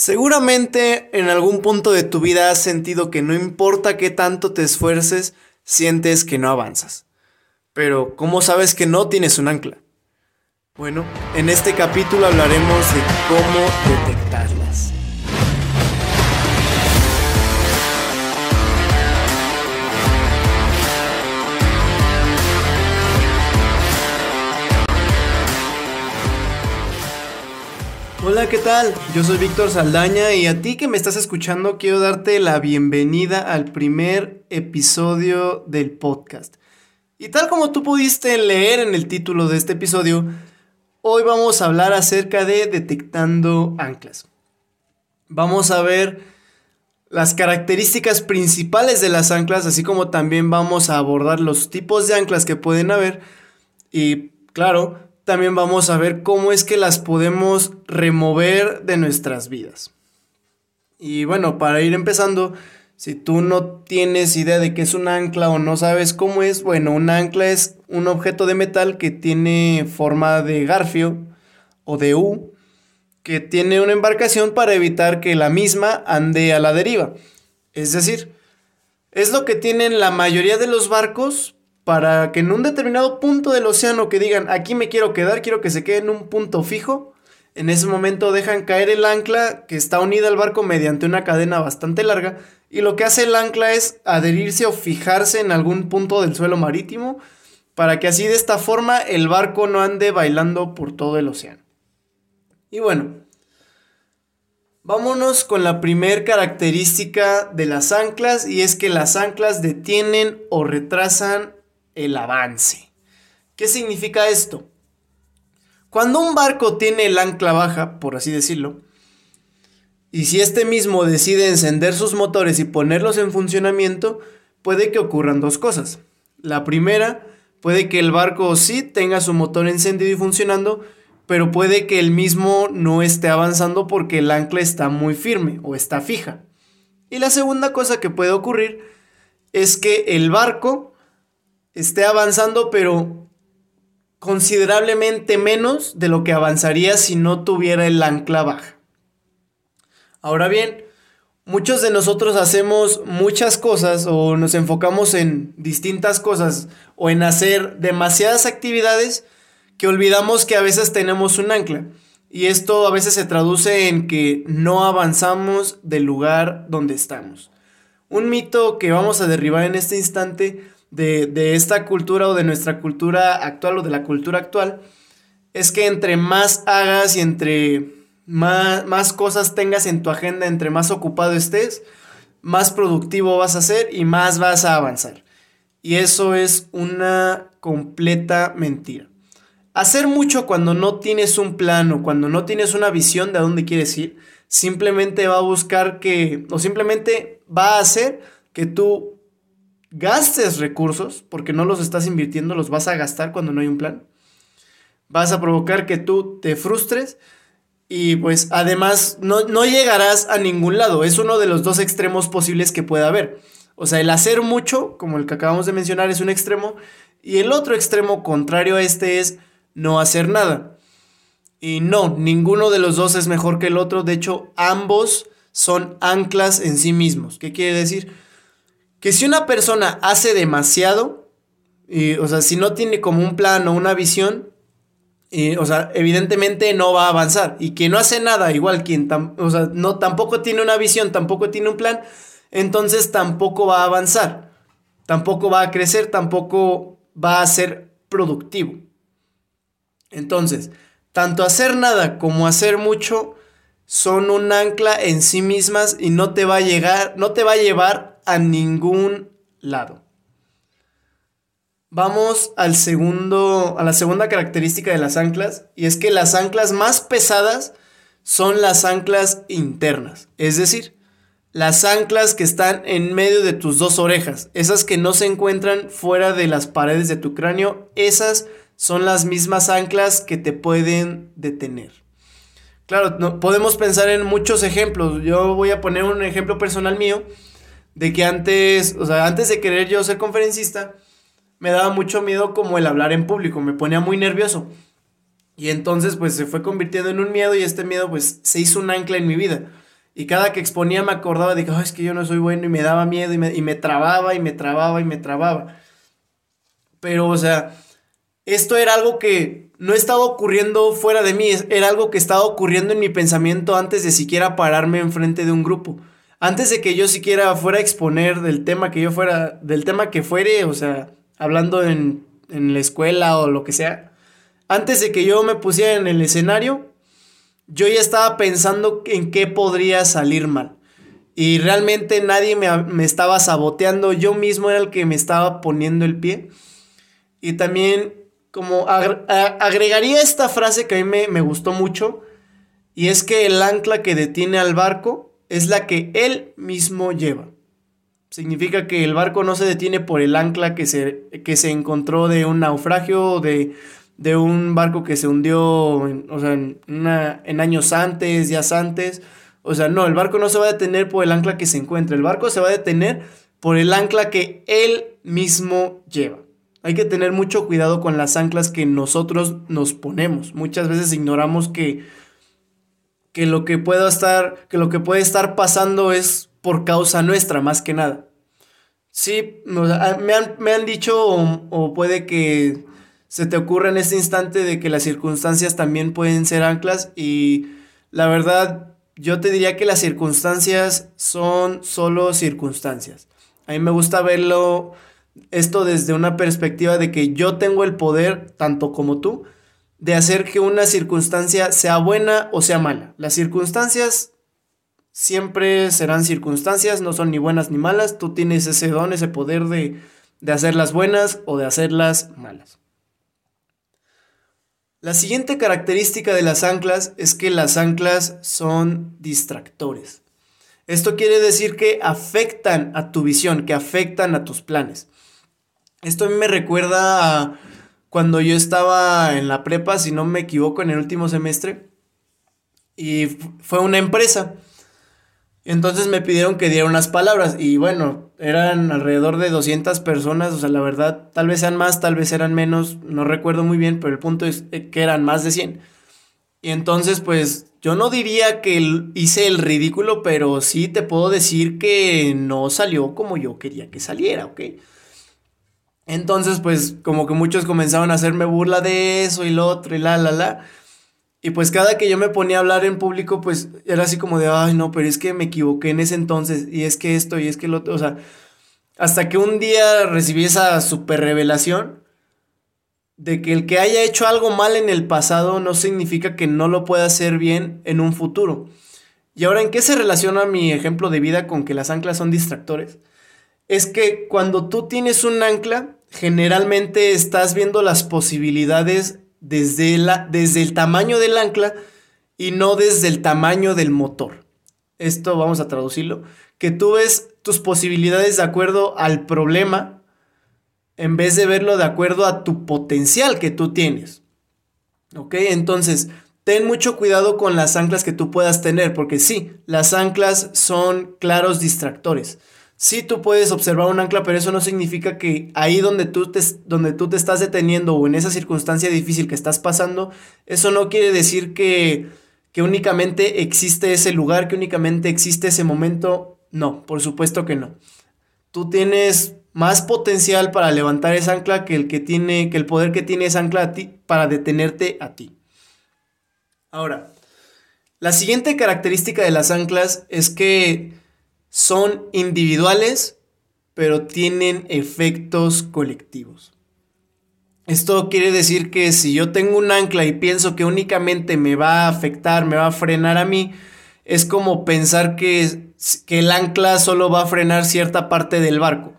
Seguramente en algún punto de tu vida has sentido que no importa qué tanto te esfuerces, sientes que no avanzas. Pero, ¿cómo sabes que no tienes un ancla? Bueno, en este capítulo hablaremos de cómo detectarlas. Hola, ¿qué tal? Yo soy Víctor Saldaña y a ti que me estás escuchando quiero darte la bienvenida al primer episodio del podcast. Y tal como tú pudiste leer en el título de este episodio, hoy vamos a hablar acerca de detectando anclas. Vamos a ver las características principales de las anclas, así como también vamos a abordar los tipos de anclas que pueden haber y claro, también vamos a ver cómo es que las podemos remover de nuestras vidas. Y bueno, para ir empezando, si tú no tienes idea de qué es un ancla o no sabes cómo es, bueno, un ancla es un objeto de metal que tiene forma de garfio o de U, que tiene una embarcación para evitar que la misma ande a la deriva. Es decir, es lo que tienen la mayoría de los barcos para que en un determinado punto del océano que digan, aquí me quiero quedar, quiero que se quede en un punto fijo, en ese momento dejan caer el ancla que está unida al barco mediante una cadena bastante larga y lo que hace el ancla es adherirse o fijarse en algún punto del suelo marítimo para que así de esta forma el barco no ande bailando por todo el océano. Y bueno, vámonos con la primer característica de las anclas y es que las anclas detienen o retrasan el avance. ¿Qué significa esto? Cuando un barco tiene el ancla baja, por así decirlo, y si este mismo decide encender sus motores y ponerlos en funcionamiento, puede que ocurran dos cosas. La primera, puede que el barco sí tenga su motor encendido y funcionando, pero puede que el mismo no esté avanzando porque el ancla está muy firme o está fija. Y la segunda cosa que puede ocurrir es que el barco esté avanzando, pero considerablemente menos de lo que avanzaría si no tuviera el ancla baja. Ahora bien, muchos de nosotros hacemos muchas cosas o nos enfocamos en distintas cosas o en hacer demasiadas actividades que olvidamos que a veces tenemos un ancla. Y esto a veces se traduce en que no avanzamos del lugar donde estamos. Un mito que vamos a derribar en este instante de, esta cultura o de nuestra cultura actual o de la cultura actual es que entre más hagas y entre más, más, cosas tengas en tu agenda, entre más ocupado estés, más productivo vas a ser y más vas a avanzar. Y eso es una completa mentira. Hacer mucho cuando no tienes un plan o cuando no tienes una visión de a dónde quieres ir, simplemente va a buscar que, o simplemente va a hacer que tú gastes recursos, porque no los estás invirtiendo, los vas a gastar cuando no hay un plan. Vas a provocar que tú te frustres y pues además no, no llegarás a ningún lado. Es uno de los dos extremos posibles que puede haber. O sea, el hacer mucho, como el que acabamos de mencionar, es un extremo. Y el otro extremo contrario a este es no hacer nada. Y no, ninguno de los dos es mejor que el otro. De hecho, ambos son anclas en sí mismos. ¿Qué quiere decir? Que si una persona hace demasiado, o sea, si no tiene como un plan o una visión, o sea, evidentemente no va a avanzar. Y quien no hace nada, igual quien o sea, no, tampoco tiene una visión, tampoco tiene un plan, entonces tampoco va a avanzar. Tampoco va a crecer, tampoco va a ser productivo. Entonces, tanto hacer nada como hacer mucho son un ancla en sí mismas y no te va a llegar, no te va a llevar a ningún lado. Vamos al segundo, a la segunda característica de las anclas, y es que las anclas más pesadas son las anclas internas, es decir, las anclas que están en medio de tus dos orejas, esas que no se encuentran fuera de las paredes de tu cráneo, esas son las mismas anclas que te pueden detener. Claro, no, podemos pensar en muchos ejemplos. Yo voy a poner un ejemplo personal mío de que antes, o sea, antes de querer yo ser conferencista, me daba mucho miedo como el hablar en público, me ponía muy nervioso. Y entonces pues se fue convirtiendo en un miedo y este miedo pues se hizo un ancla en mi vida. Y cada que exponía me acordaba de que, es que yo no soy bueno y me daba miedo y me, y me trababa y me trababa y me trababa. Pero, o sea, esto era algo que no estaba ocurriendo fuera de mí, era algo que estaba ocurriendo en mi pensamiento antes de siquiera pararme enfrente de un grupo. Antes de que yo siquiera fuera a exponer del tema que yo fuera, del tema que fuere, o sea, hablando en, en la escuela o lo que sea, antes de que yo me pusiera en el escenario, yo ya estaba pensando en qué podría salir mal. Y realmente nadie me, estaba saboteando, yo mismo era el que me estaba poniendo el pie. Y también como agregaría esta frase que a mí me, me gustó mucho, y es que el ancla que detiene al barco es la que él mismo lleva. Significa que el barco no se detiene por el ancla que se, que se encontró de un naufragio de de un barco que se hundió, en, o sea, en, en años antes, días antes. O sea, no, el barco no se va a detener por el ancla que se encuentra, el barco se va a detener por el ancla que él mismo lleva. Hay que tener mucho cuidado con las anclas que nosotros nos ponemos. Muchas veces ignoramos que, que lo que pueda estar, que lo que puede estar pasando es por causa nuestra, más que nada. Sí, me, han, me han dicho, o puede que se te ocurre en este instante de que las circunstancias también pueden ser anclas y la verdad yo te diría que las circunstancias son solo circunstancias. A mí me gusta verlo esto desde una perspectiva de que yo tengo el poder, tanto como tú, de hacer que una circunstancia sea buena o sea mala. Las circunstancias siempre serán circunstancias, no son ni buenas ni malas. Tú tienes ese don, ese poder de, de hacerlas buenas o de hacerlas malas. La siguiente característica de las anclas es que las anclas son distractores. Esto quiere decir que afectan a tu visión, que afectan a tus planes. Esto a mí me recuerda a cuando yo estaba en la prepa, si no me equivoco, en el último semestre, y fue una empresa. Entonces me pidieron que diera unas palabras y bueno, eran alrededor de 200 personas, o sea, la verdad, tal vez sean más, tal vez eran menos, no recuerdo muy bien, pero el punto es que eran más de 100. Y entonces, pues, yo no diría que hice el ridículo, pero sí te puedo decir que no salió como yo quería que saliera, ¿ok? Entonces, pues, como que muchos comenzaron a hacerme burla de eso y lo otro y la, la, la. Y pues cada que yo me ponía a hablar en público, pues era así como de, ay, no, pero es que me equivoqué en ese entonces, y es que esto, y es que lo otro, o sea, hasta que un día recibí esa super revelación de que el que haya hecho algo mal en el pasado no significa que no lo pueda hacer bien en un futuro. Y ahora, ¿en qué se relaciona mi ejemplo de vida con que las anclas son distractores? Es que cuando tú tienes un ancla, generalmente estás viendo las posibilidades desde, la, desde el tamaño del ancla y no desde el tamaño del motor. Esto vamos a traducirlo. Que tú ves tus posibilidades de acuerdo al problema en vez de verlo de acuerdo a tu potencial que tú tienes. ¿Ok? Entonces, ten mucho cuidado con las anclas que tú puedas tener, porque sí, las anclas son claros distractores. Sí, tú puedes observar un ancla, pero eso no significa que ahí donde tú, te, donde tú te estás deteniendo o en esa circunstancia difícil que estás pasando, eso no quiere decir que, que únicamente existe ese lugar, que únicamente existe ese momento. No, por supuesto que no. Tú tienes más potencial para levantar esa ancla que el que tiene, que el poder que tiene esa ancla a ti para detenerte a ti. Ahora, la siguiente característica de las anclas es que son individuales, pero tienen efectos colectivos. Esto quiere decir que si yo tengo un ancla y pienso que únicamente me va a afectar, me va a frenar a mí, es como pensar que, que el ancla solo va a frenar cierta parte del barco.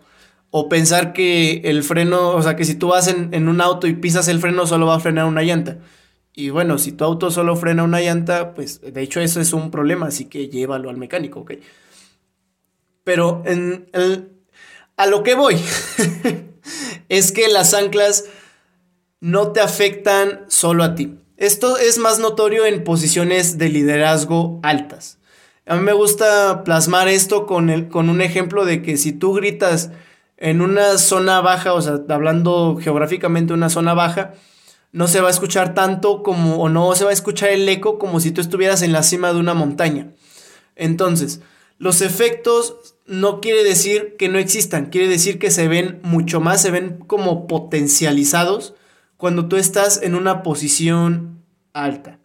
O pensar que el freno, o sea, que si tú vas en, en, un auto y pisas el freno, solo va a frenar una llanta. Y bueno, si tu auto solo frena una llanta, pues de hecho eso es un problema, así que llévalo al mecánico, ¿ok? Pero en a lo que voy es que las anclas no te afectan solo a ti. Esto es más notorio en posiciones de liderazgo altas. A mí me gusta plasmar esto con, el, con un ejemplo de que si tú gritas en una zona baja, o sea, hablando geográficamente una zona baja, no se va a escuchar tanto como, o no se va a escuchar el eco como si tú estuvieras en la cima de una montaña. Entonces, los efectos no quiere decir que no existan, quiere decir que se ven mucho más, se ven como potencializados cuando tú estás en una posición alta.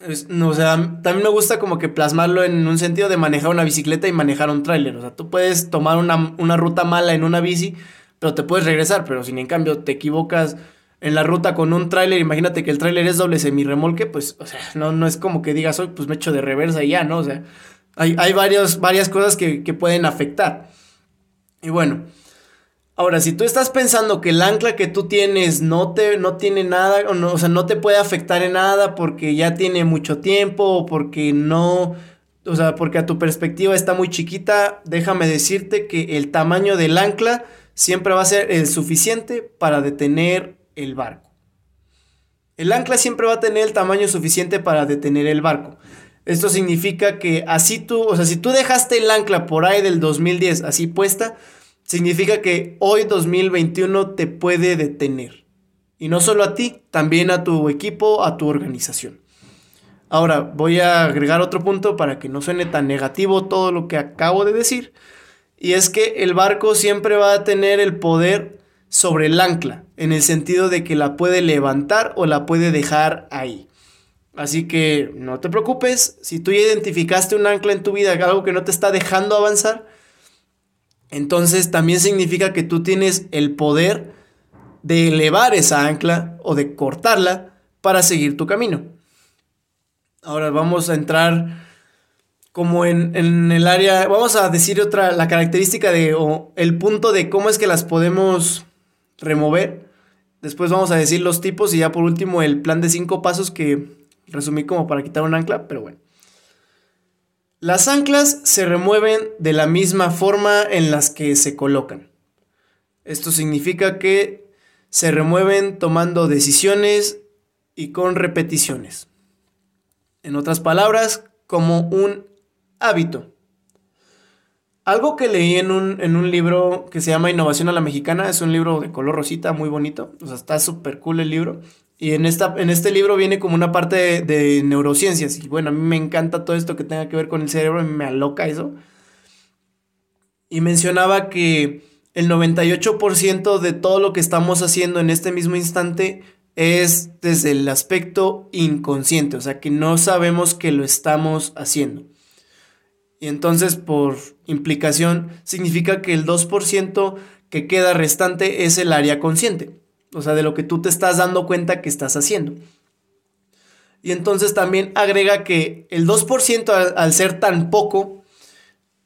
o sea, también me gusta como que plasmarlo en un sentido de manejar una bicicleta y manejar un tráiler. O sea, tú puedes tomar una, una ruta mala en una bici, pero te puedes regresar, pero si en cambio te equivocas en la ruta con un tráiler, imagínate que el tráiler es doble semirremolque, pues, o sea, no, no es como que digas, hoy pues me echo de reversa y ya, ¿no? O sea, hay, hay varias cosas que, pueden afectar. Y bueno, ahora, si tú estás pensando que el ancla que tú tienes no, te, no tiene nada, o, no, o sea, no te puede afectar en nada porque ya tiene mucho tiempo o porque no, o sea, porque a tu perspectiva está muy chiquita, déjame decirte que el tamaño del ancla siempre va a ser el suficiente para detener el barco. El ancla siempre va a tener el tamaño suficiente para detener el barco. Esto significa que así tú, o sea, si tú dejaste el ancla por ahí del 2010 así puesta, significa que hoy 2021 te puede detener. Y no solo a ti, también a tu equipo, a tu organización. Ahora, voy a agregar otro punto para que no suene tan negativo todo lo que acabo de decir. Y es que el barco siempre va a tener el poder sobre el ancla, en el sentido de que la puede levantar o la puede dejar ahí. Así que no te preocupes, si tú ya identificaste un ancla en tu vida, algo que no te está dejando avanzar, entonces también significa que tú tienes el poder de elevar esa ancla o de cortarla para seguir tu camino. Ahora vamos a entrar como en, el área, vamos a decir otra, la característica de, o el punto de cómo es que las podemos remover. Después vamos a decir los tipos y ya por último el plan de cinco pasos que resumí como para quitar un ancla, pero bueno. Las anclas se remueven de la misma forma en las que se colocan. Esto significa que se remueven tomando decisiones y con repeticiones. En otras palabras, como un hábito. Algo que leí en un, en un, libro que se llama Innovación a la Mexicana, es un libro de color rosita, muy bonito, o sea, está súper cool el libro. Y en, esta, en este libro viene como una parte de, neurociencias. Y bueno, a mí me encanta todo esto que tenga que ver con el cerebro, me aloca eso. Y mencionaba que el 98% de todo lo que estamos haciendo en este mismo instante es desde el aspecto inconsciente, o sea que no sabemos que lo estamos haciendo. Y entonces, por implicación, significa que el 2% que queda restante es el área consciente o sea, de lo que tú te estás dando cuenta que estás haciendo. Y entonces también agrega que el 2% al, ser tan poco,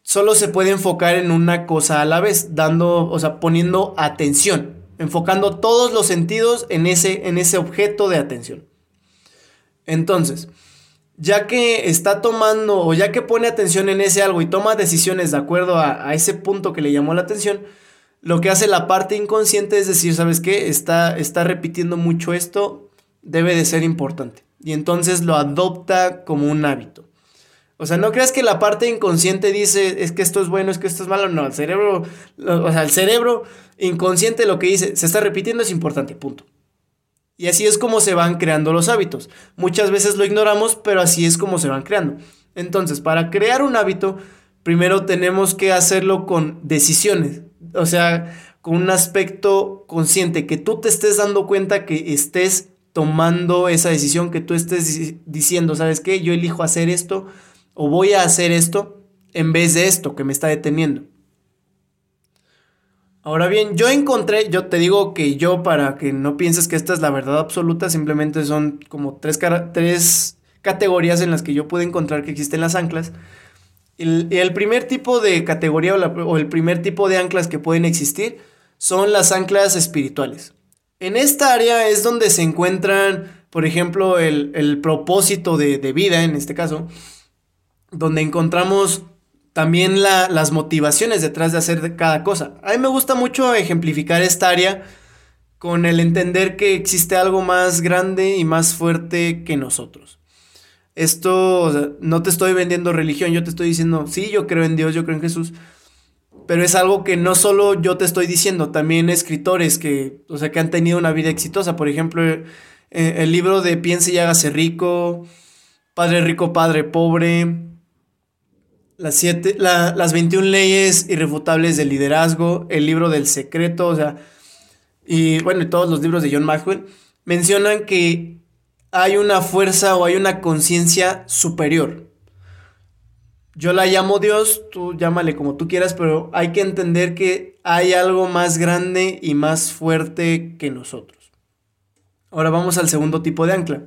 solo se puede enfocar en una cosa a la vez, dando, o sea, poniendo atención, enfocando todos los sentidos en ese, en ese objeto de atención. Entonces, ya que está tomando o ya que pone atención en ese algo y toma decisiones de acuerdo a, a ese punto que le llamó la atención, lo que hace la parte inconsciente es decir, ¿sabes qué? Está, está repitiendo mucho esto, debe de ser importante. Y entonces lo adopta como un hábito. O sea, no creas que la parte inconsciente dice, es que esto es bueno, es que esto es malo. No, el cerebro, o sea, el cerebro inconsciente lo que dice, se está repitiendo, es importante, punto. Y así es como se van creando los hábitos. Muchas veces lo ignoramos, pero así es como se van creando. Entonces, para crear un hábito, primero tenemos que hacerlo con decisiones o sea, con un aspecto consciente, que tú te estés dando cuenta que estés tomando esa decisión, que tú estés diciendo, ¿sabes qué? Yo elijo hacer esto o voy a hacer esto en vez de esto que me está deteniendo. Ahora bien, yo encontré, yo te digo que yo, para que no pienses que esta es la verdad absoluta, simplemente son como tres, tres categorías en las que yo pude encontrar que existen las anclas. El, primer tipo de categoría o, el primer tipo de anclas que pueden existir son las anclas espirituales. En esta área es donde se encuentran, por ejemplo, el, propósito de, vida, en este caso, donde encontramos también las motivaciones detrás de hacer cada cosa. A mí me gusta mucho ejemplificar esta área con el entender que existe algo más grande y más fuerte que nosotros. Esto, no te estoy vendiendo religión, yo te estoy diciendo, sí, yo creo en Dios, yo creo en Jesús, pero es algo que no solo yo te estoy diciendo, también escritores que, o sea, que han tenido una vida exitosa. Por ejemplo, eh, el libro de Piense y hágase rico, Padre rico, Padre pobre, las, siete, las 21 leyes irrefutables del liderazgo, el libro del secreto, o sea, y bueno, y todos los libros de John Maxwell, mencionan que hay una fuerza o hay una conciencia superior. Yo la llamo Dios, tú llámale como tú quieras, pero hay que entender que hay algo más grande y más fuerte que nosotros. Ahora vamos al segundo tipo de ancla,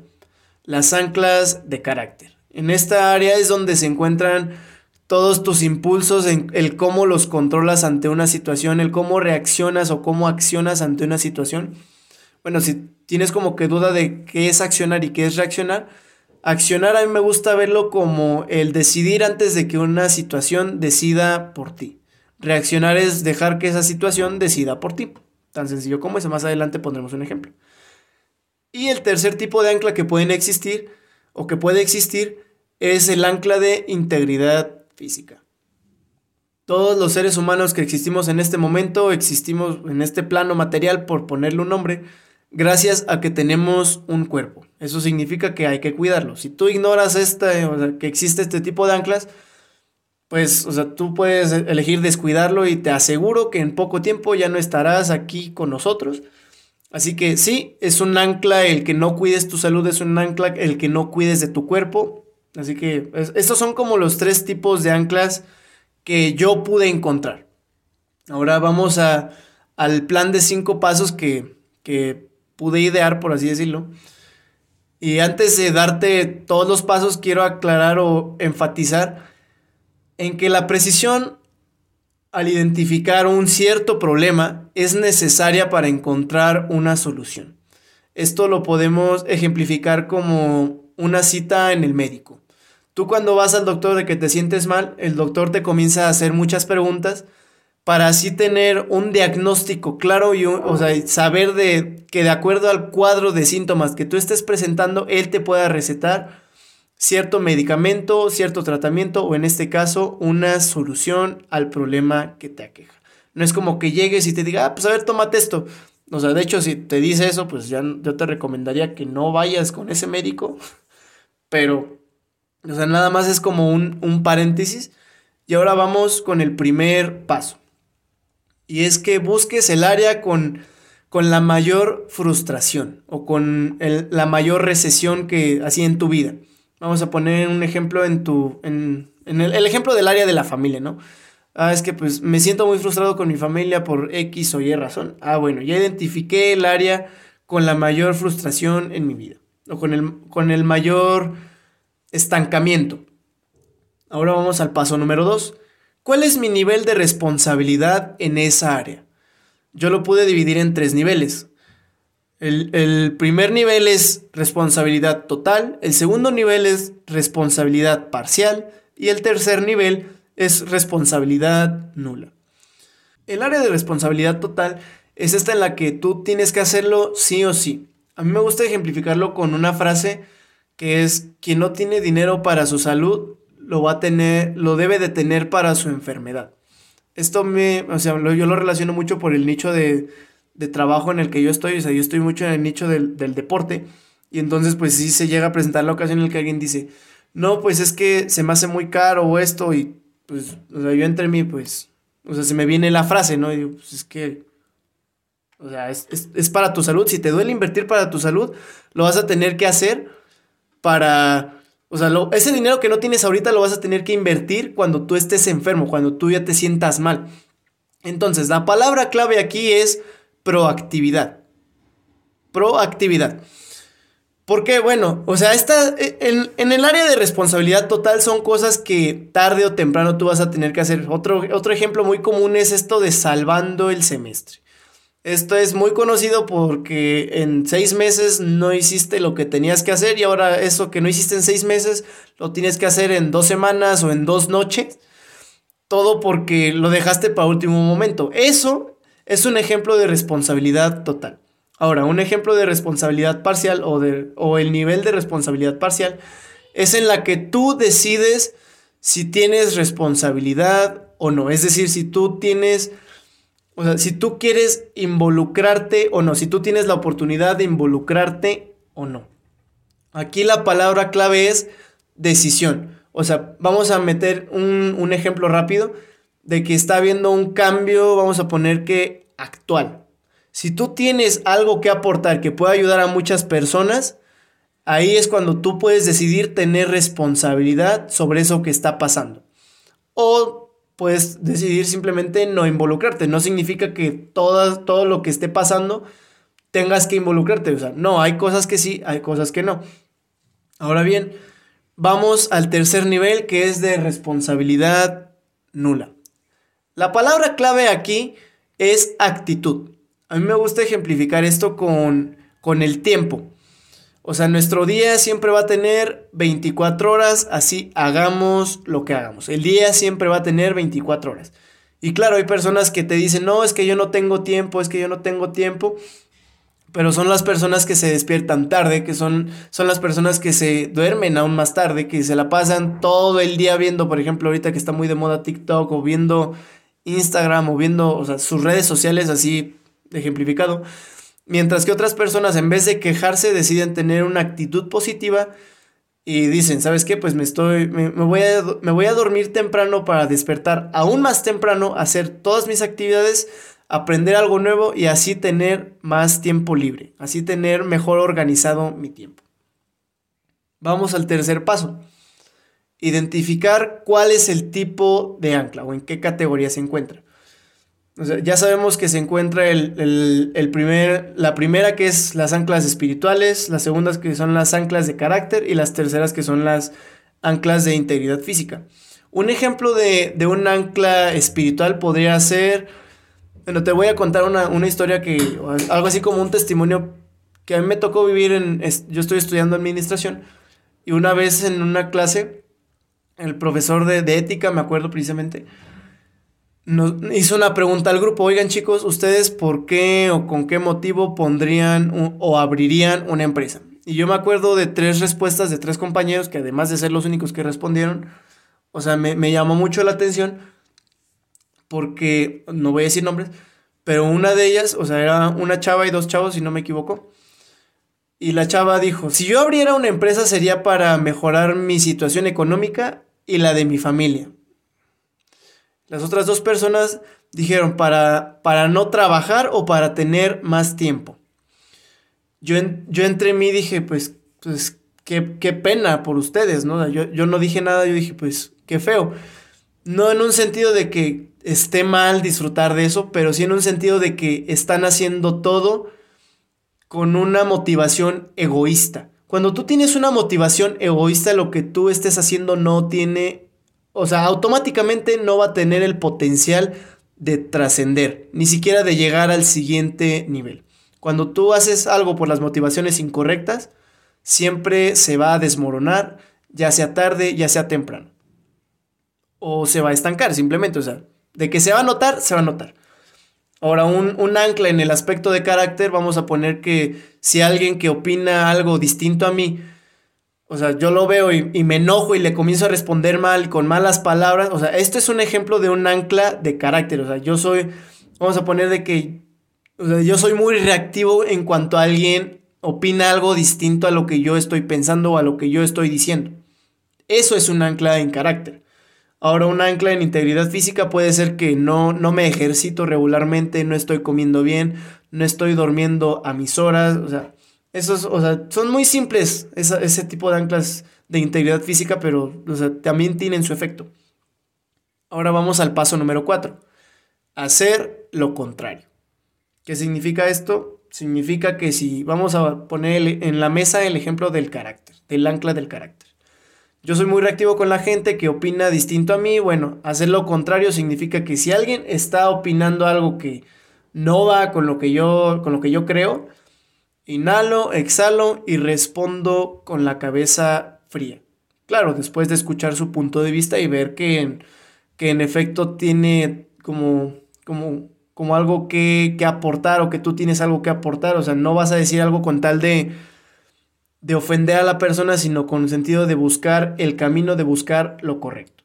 las anclas de carácter. En esta área es donde se encuentran todos tus impulsos, en el cómo los controlas ante una situación, el cómo reaccionas o cómo accionas ante una situación. Bueno, si tienes como que duda de qué es accionar y qué es reaccionar, accionar a mí me gusta verlo como el decidir antes de que una situación decida por ti. Reaccionar es dejar que esa situación decida por ti. Tan sencillo como eso. Más adelante pondremos un ejemplo. Y el tercer tipo de ancla que pueden existir o que puede existir es el ancla de integridad física. Todos los seres humanos que existimos en este momento, existimos en este plano material, por ponerle un nombre, gracias a que tenemos un cuerpo. Eso significa que hay que cuidarlo. Si tú ignoras este, que existe este tipo de anclas, pues, o sea, tú puedes elegir descuidarlo y te aseguro que en poco tiempo ya no estarás aquí con nosotros. Así que sí, es un ancla el que no cuides tu salud, es un ancla el que no cuides de tu cuerpo. Así que estos son como los tres tipos de anclas que yo pude encontrar. Ahora vamos a, al plan de cinco pasos que, que pude idear, por así decirlo. Y antes de darte todos los pasos, quiero aclarar o enfatizar en que la precisión al identificar un cierto problema es necesaria para encontrar una solución. Esto lo podemos ejemplificar como una cita en el médico. Tú cuando vas al doctor de que te sientes mal, el doctor te comienza a hacer muchas preguntas para así tener un diagnóstico claro y o sea, saber de que de acuerdo al cuadro de síntomas que tú estés presentando, él te pueda recetar cierto medicamento, cierto tratamiento o en este caso una solución al problema que te aqueja. No es como que llegues y te diga, ah, pues a ver, tómate esto. O sea, de hecho, si te dice eso, pues ya yo te recomendaría que no vayas con ese médico. Pero o sea, nada más es como un, paréntesis. Y ahora vamos con el primer paso. Y es que busques el área con, con la mayor frustración o con la mayor recesión que así en tu vida. Vamos a poner un ejemplo en tu. en, el, el, ejemplo del área de la familia, ¿no? Ah, es que pues me siento muy frustrado con mi familia por X o Y razón. Ah, bueno, ya identifiqué el área con la mayor frustración en mi vida. O con el, con el mayor estancamiento. Ahora vamos al paso número 2. ¿Cuál es mi nivel de responsabilidad en esa área? Yo lo pude dividir en tres niveles. El, primer nivel es responsabilidad total, el segundo nivel es responsabilidad parcial y el tercer nivel es responsabilidad nula. El área de responsabilidad total es esta en la que tú tienes que hacerlo sí o sí. A mí me gusta ejemplificarlo con una frase que es quien no tiene dinero para su salud, lo va a tener, lo debe de tener para su enfermedad. Esto me, o sea, yo lo relaciono mucho por el nicho de, trabajo en el que yo estoy, o sea, yo estoy mucho en el nicho del, deporte, y entonces pues sí se llega a presentar la ocasión en la que alguien dice, no, pues es que se me hace muy caro esto, y pues, o sea, yo entre mí, pues, o sea, se me viene la frase, ¿no? Y digo, pues es que, o sea, es, es para tu salud, si te duele invertir para tu salud, lo vas a tener que hacer para... O sea, ese dinero que no tienes ahorita lo vas a tener que invertir cuando tú estés enfermo, cuando tú ya te sientas mal. Entonces, la palabra clave aquí es proactividad. Proactividad. Porque, bueno, o sea, esta, e, en, en, el área de responsabilidad total son cosas que tarde o temprano tú vas a tener que hacer. Otro, otro ejemplo muy común es esto de salvando el semestre. Esto es muy conocido porque en seis meses no hiciste lo que tenías que hacer y ahora eso que no hiciste en seis meses lo tienes que hacer en dos semanas o en dos noches. Todo porque lo dejaste para último momento. Eso es un ejemplo de responsabilidad total. Ahora, un ejemplo de responsabilidad parcial o, de, o el nivel de responsabilidad parcial es en la que tú decides si tienes responsabilidad o no. Es decir, si tú tienes o sea, si tú quieres involucrarte o no, si tú tienes la oportunidad de involucrarte o no. Aquí la palabra clave es decisión. O sea, vamos a meter un, un ejemplo rápido de que está habiendo un cambio, vamos a poner que actual. Si tú tienes algo que aportar que pueda ayudar a muchas personas, ahí es cuando tú puedes decidir tener responsabilidad sobre eso que está pasando. O puedes decidir simplemente no involucrarte. No significa que todo, lo que esté pasando tengas que involucrarte. O sea, no, hay cosas que sí, hay cosas que no. Ahora bien, vamos al tercer nivel que es de responsabilidad nula. La palabra clave aquí es actitud. A mí me gusta ejemplificar esto con, con el tiempo. O sea, nuestro día siempre va a tener 24 horas, así hagamos lo que hagamos. El día siempre va a tener 24 horas. Y claro, hay personas que te dicen, no, es que yo no tengo tiempo, es que yo no tengo tiempo. Pero son las personas que se despiertan tarde, que son, son las personas que se duermen aún más tarde, que se la pasan todo el día viendo, por ejemplo, ahorita que está muy de moda TikTok o viendo Instagram o viendo o sea, sus redes sociales así ejemplificado. Mientras que otras personas, en vez de quejarse, deciden tener una actitud positiva y dicen, ¿sabes qué? Pues me estoy, me, voy a, me voy a dormir temprano para despertar aún más temprano, hacer todas mis actividades, aprender algo nuevo y así tener más tiempo libre, así tener mejor organizado mi tiempo. Vamos al tercer paso. Identificar cuál es el tipo de ancla o en qué categoría se encuentra ya sabemos que se encuentra el, primer, la primera que es las anclas espirituales, las segundas que son las anclas de carácter y las terceras que son las anclas de integridad física. Un ejemplo de, un ancla espiritual podría ser, bueno, te voy a contar una, historia que, algo así como un testimonio que a mí me tocó vivir en, yo estoy estudiando administración y una vez en una clase, el profesor de, de ética, me acuerdo precisamente, nos hizo una pregunta al grupo, oigan chicos, ¿ustedes por qué o con qué motivo pondrían o abrirían una empresa? Y yo me acuerdo de tres respuestas de tres compañeros que además de ser los únicos que respondieron, o sea, me, llamó mucho la atención porque, no voy a decir nombres, pero una de ellas, o sea, era una chava y dos chavos, si no me equivoco. Y la chava dijo, si yo abriera una empresa sería para mejorar mi situación económica y la de mi familia. Las otras dos personas dijeron para, para no trabajar o para tener más tiempo. Yo, yo entre mí dije, pues, pues qué, qué pena por ustedes, ¿no? Yo, yo no dije nada, yo dije, pues, qué feo. No en un sentido de que esté mal disfrutar de eso, pero sí en un sentido de que están haciendo todo con una motivación egoísta. Cuando tú tienes una motivación egoísta, lo que tú estés haciendo no tiene o sea, automáticamente no va a tener el potencial de trascender, ni siquiera de llegar al siguiente nivel. Cuando tú haces algo por las motivaciones incorrectas, siempre se va a desmoronar, ya sea tarde, ya sea temprano. O se va a estancar simplemente, o sea, de que se va a notar, se va a notar. Ahora, un, un, ancla en el aspecto de carácter, vamos a poner que si alguien que opina algo distinto a mí o sea, yo lo veo y, me enojo y le comienzo a responder mal, con malas palabras. O sea, esto es un ejemplo de un ancla de carácter. O sea, yo soy, vamos a poner de que, o sea, yo soy muy reactivo en cuanto alguien opina algo distinto a lo que yo estoy pensando o a lo que yo estoy diciendo. Eso es un ancla en carácter. Ahora, un ancla en integridad física puede ser que no, no me ejercito regularmente, no estoy comiendo bien, no estoy durmiendo a mis horas. O sea, esos, o sea, son muy simples ese tipo de anclas de integridad física, pero también tienen su efecto. Ahora vamos al paso número 4. Hacer lo contrario. ¿Qué significa esto? Significa que si vamos a poner en la mesa el ejemplo del carácter, del ancla del carácter. Yo soy muy reactivo con la gente que opina distinto a mí. Bueno, hacer lo contrario significa que si alguien está opinando algo que no va con lo que yo, con lo que yo creo, Inhalo, exhalo y respondo con la cabeza fría. Claro, después de escuchar su punto de vista y ver que en, que en efecto tiene como, como, como algo que, que, aportar o que tú tienes algo que aportar. O sea, no vas a decir algo con tal de, de ofender a la persona, sino con el sentido de buscar el camino de buscar lo correcto.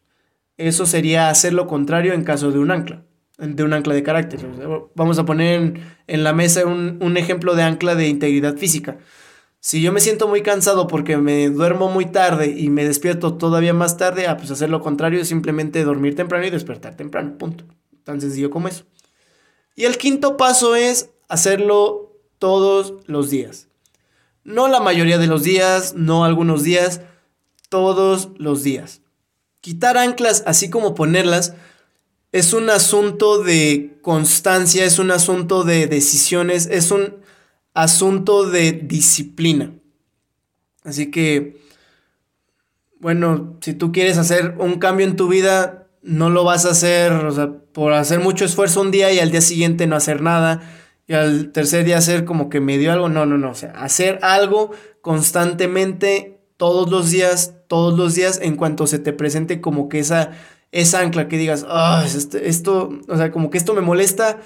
Eso sería hacer lo contrario en caso de un ancla de un ancla de carácter. Vamos a poner en, la mesa un, ejemplo de ancla de integridad física. Si yo me siento muy cansado porque me duermo muy tarde y me despierto todavía más tarde, ah, pues hacer lo contrario es simplemente dormir temprano y despertar temprano, punto. Tan sencillo como eso. Y el quinto paso es hacerlo todos los días. No la mayoría de los días, no algunos días, todos los días. Quitar anclas, así como ponerlas, es un asunto de constancia, es un asunto de decisiones, es un asunto de disciplina. Así que, bueno, si tú quieres hacer un cambio en tu vida, no lo vas a hacer, o sea, por hacer mucho esfuerzo un día y al día siguiente no hacer nada, y al tercer día hacer como que me dio algo, no, no, no, o sea, hacer algo constantemente, todos los días, todos los días, en cuanto se te presente como que esa, esa ancla que digas, ah, esto, esto, o sea, como que esto me molesta,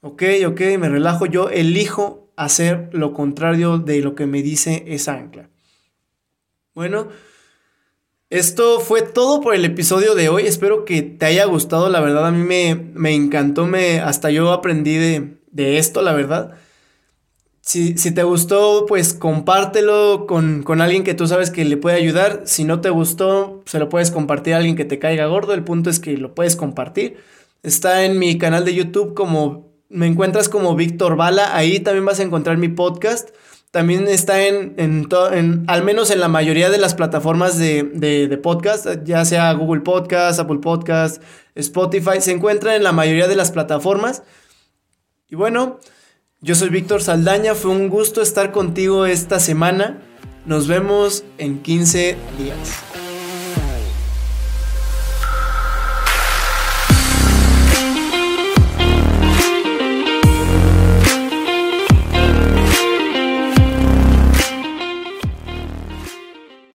ok, ok, me relajo, yo elijo hacer lo contrario de lo que me dice esa ancla. Bueno, esto fue todo por el episodio de hoy. Espero que te haya gustado. La verdad, a mí me, me encantó. Me, hasta yo aprendí de, de esto, la verdad. Si, si, te gustó, pues compártelo con, con, alguien que tú sabes que le puede ayudar. Si no te gustó, se lo puedes compartir a alguien que te caiga gordo. El punto es que lo puedes compartir. Está en mi canal de YouTube como me encuentras como Víctor Bala, ahí también vas a encontrar mi podcast. También está en, en, al menos en la mayoría de las plataformas de, de, podcast, ya sea Google Podcast, Apple Podcast, Spotify, se encuentra en la mayoría de las plataformas. Y bueno, yo soy Víctor Saldaña, fue un gusto estar contigo esta semana. Nos vemos en 15 días.